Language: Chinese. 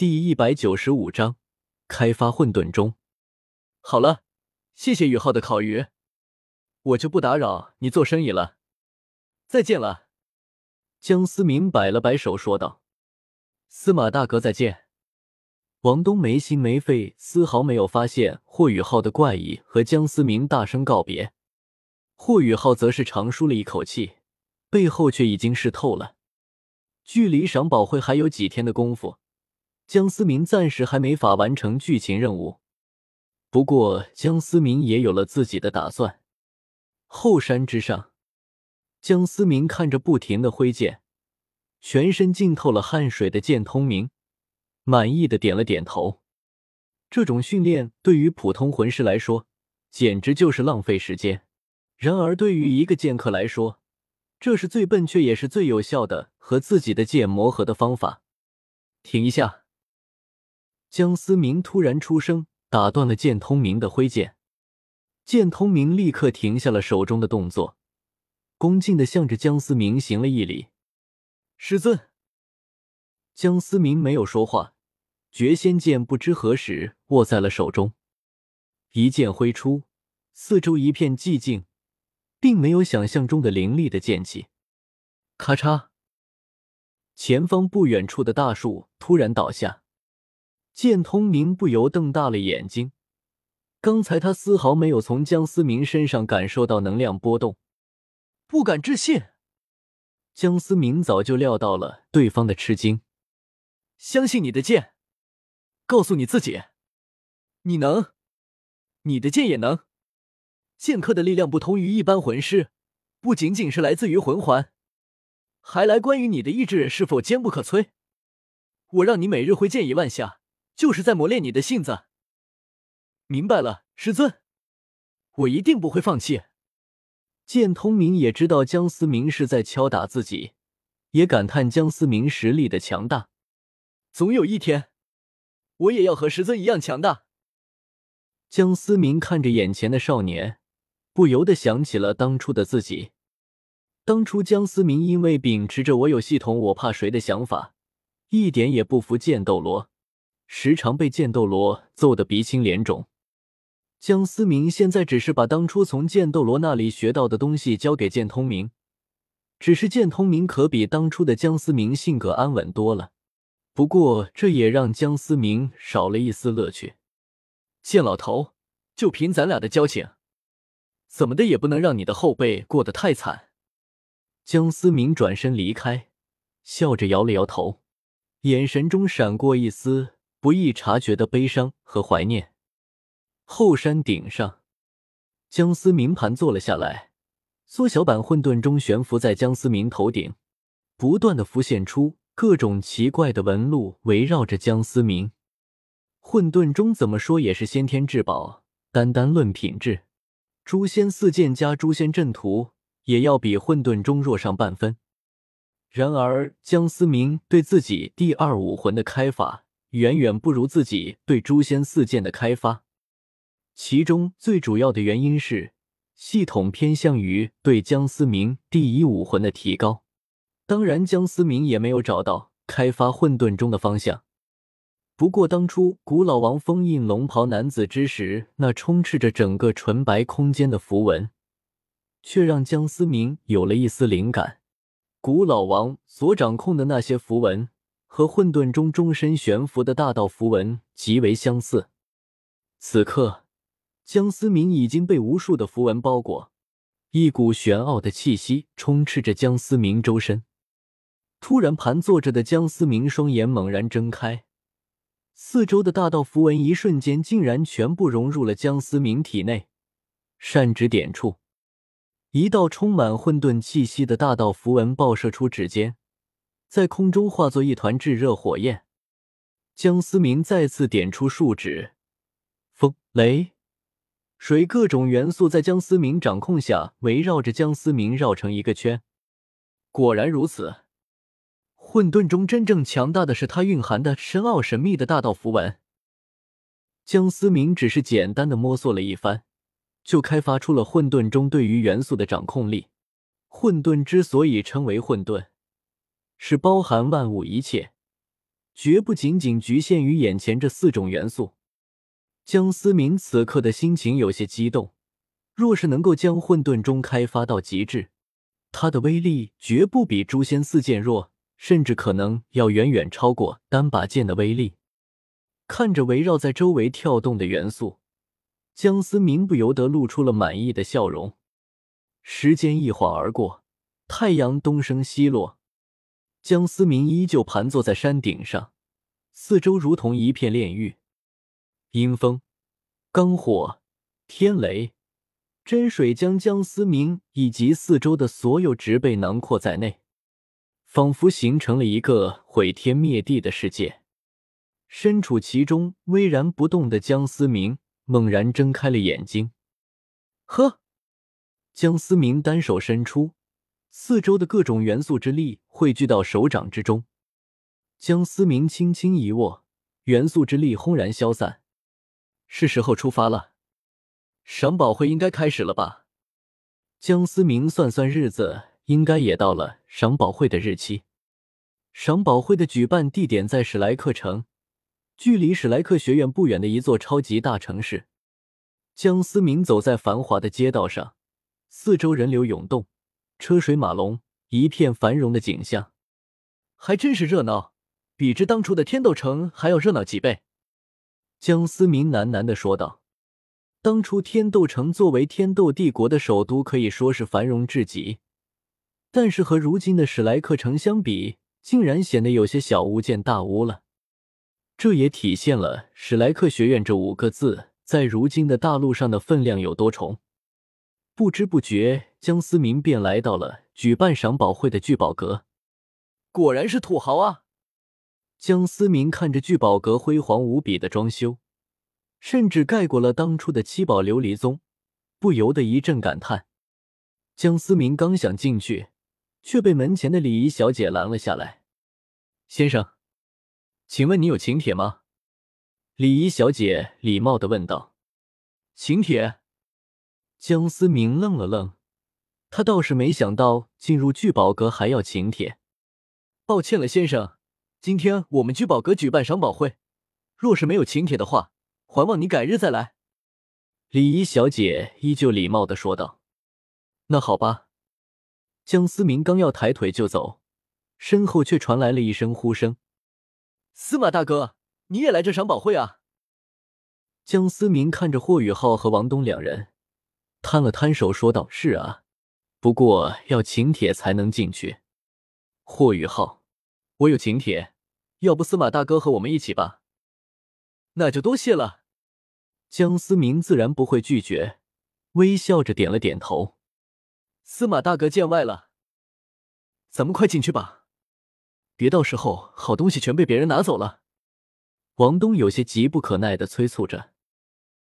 第一百九十五章开发混沌钟。好了，谢谢宇浩的烤鱼，我就不打扰你做生意了。再见了。江思明摆了摆手说道：“司马大哥，再见。”王东没心没肺，丝毫没有发现霍宇浩的怪异，和江思明大声告别。霍宇浩则是长舒了一口气，背后却已经湿透了。距离赏宝会还有几天的功夫。江思明暂时还没法完成剧情任务，不过江思明也有了自己的打算。后山之上，江思明看着不停的挥剑，全身浸透了汗水的剑通明，满意的点了点头。这种训练对于普通魂师来说，简直就是浪费时间；然而对于一个剑客来说，这是最笨却也是最有效的和自己的剑磨合的方法。停一下。江思明突然出声，打断了剑通明的挥剑。剑通明立刻停下了手中的动作，恭敬的向着江思明行了一礼：“师尊。”江思明没有说话，绝仙剑不知何时握在了手中，一剑挥出，四周一片寂静，并没有想象中的凌厉的剑气。咔嚓！前方不远处的大树突然倒下。剑通明不由瞪大了眼睛，刚才他丝毫没有从江思明身上感受到能量波动，不敢置信。江思明早就料到了对方的吃惊，相信你的剑，告诉你自己，你能，你的剑也能。剑客的力量不同于一般魂师，不仅仅是来自于魂环，还来关于你的意志是否坚不可摧。我让你每日挥剑一万下。就是在磨练你的性子。明白了，师尊，我一定不会放弃。剑通明也知道江思明是在敲打自己，也感叹江思明实力的强大。总有一天，我也要和师尊一样强大。江思明看着眼前的少年，不由得想起了当初的自己。当初江思明因为秉持着“我有系统，我怕谁”的想法，一点也不服剑斗罗。时常被剑斗罗揍得鼻青脸肿，江思明现在只是把当初从剑斗罗那里学到的东西交给剑通明，只是剑通明可比当初的江思明性格安稳多了。不过这也让江思明少了一丝乐趣。剑老头，就凭咱俩的交情，怎么的也不能让你的后辈过得太惨。江思明转身离开，笑着摇了摇头，眼神中闪过一丝。不易察觉的悲伤和怀念。后山顶上，江思明盘坐了下来，缩小版混沌钟悬浮在江思明头顶，不断的浮现出各种奇怪的纹路，围绕着江思明。混沌钟怎么说也是先天至宝，单单论品质，诛仙四剑加诛仙阵图也要比混沌钟弱上半分。然而，江思明对自己第二武魂的开法。远远不如自己对诛仙四剑的开发，其中最主要的原因是系统偏向于对江思明第一武魂的提高。当然，江思明也没有找到开发混沌中的方向。不过，当初古老王封印龙袍男子之时，那充斥着整个纯白空间的符文，却让江思明有了一丝灵感。古老王所掌控的那些符文。和混沌中终身悬浮的大道符文极为相似。此刻，江思明已经被无数的符文包裹，一股玄奥的气息充斥着江思明周身。突然，盘坐着的江思明双眼猛然睁开，四周的大道符文一瞬间竟然全部融入了江思明体内。善指点处，一道充满混沌气息的大道符文爆射出指尖。在空中化作一团炙热火焰，江思明再次点出数指，风、雷、水各种元素在江思明掌控下围绕着江思明绕成一个圈。果然如此，混沌中真正强大的是它蕴含的深奥神秘的大道符文。江思明只是简单的摸索了一番，就开发出了混沌中对于元素的掌控力。混沌之所以称为混沌。是包含万物一切，绝不仅仅局限于眼前这四种元素。江思明此刻的心情有些激动，若是能够将混沌钟开发到极致，它的威力绝不比诛仙四剑弱，甚至可能要远远超过单把剑的威力。看着围绕在周围跳动的元素，江思明不由得露出了满意的笑容。时间一晃而过，太阳东升西落，江思明依旧盘坐在山顶上，四周如同一片炼狱。阴风、罡火、天雷、真水将江思明以及四周的所有植被囊括在内，仿佛形成了一个毁天灭地的世界。身处其中，巍然不动的江思明猛然睁开了眼睛。呵，江思明单手伸出，四周的各种元素之力汇聚到手掌之中。江思明轻轻一握，元素之力轰然消散。是时候出发了，赏宝会应该开始了吧？江思明算算日子，应该也到了赏宝会的日期。赏宝会的举办地点在史莱克城。距离史莱克学院不远的一座超级大城市，江思明走在繁华的街道上，四周人流涌动，车水马龙，一片繁荣的景象，还真是热闹，比之当初的天斗城还要热闹几倍。江思明喃喃的说道：“当初天斗城作为天斗帝国的首都，可以说是繁荣至极，但是和如今的史莱克城相比，竟然显得有些小巫见大巫了。”这也体现了史莱克学院这五个字在如今的大陆上的分量有多重。不知不觉，江思明便来到了举办赏宝会的聚宝阁。果然是土豪啊！江思明看着聚宝阁辉煌无比的装修，甚至盖过了当初的七宝琉璃宗，不由得一阵感叹。江思明刚想进去，却被门前的礼仪小姐拦了下来：“先生。”请问你有请帖吗？礼仪小姐礼貌的问道。请帖？江思明愣了愣，他倒是没想到进入聚宝阁还要请帖。抱歉了，先生，今天我们聚宝阁举办赏宝会，若是没有请帖的话，还望你改日再来。礼仪小姐依旧礼貌的说道。那好吧。江思明刚要抬腿就走，身后却传来了一声呼声。司马大哥，你也来这赏宝会啊？江思明看着霍雨浩和王东两人，摊了摊手说道：“是啊，不过要请帖才能进去。”霍宇浩，我有请帖，要不司马大哥和我们一起吧？那就多谢了。江思明自然不会拒绝，微笑着点了点头。司马大哥见外了，咱们快进去吧。别到时候好东西全被别人拿走了，王东有些急不可耐的催促着。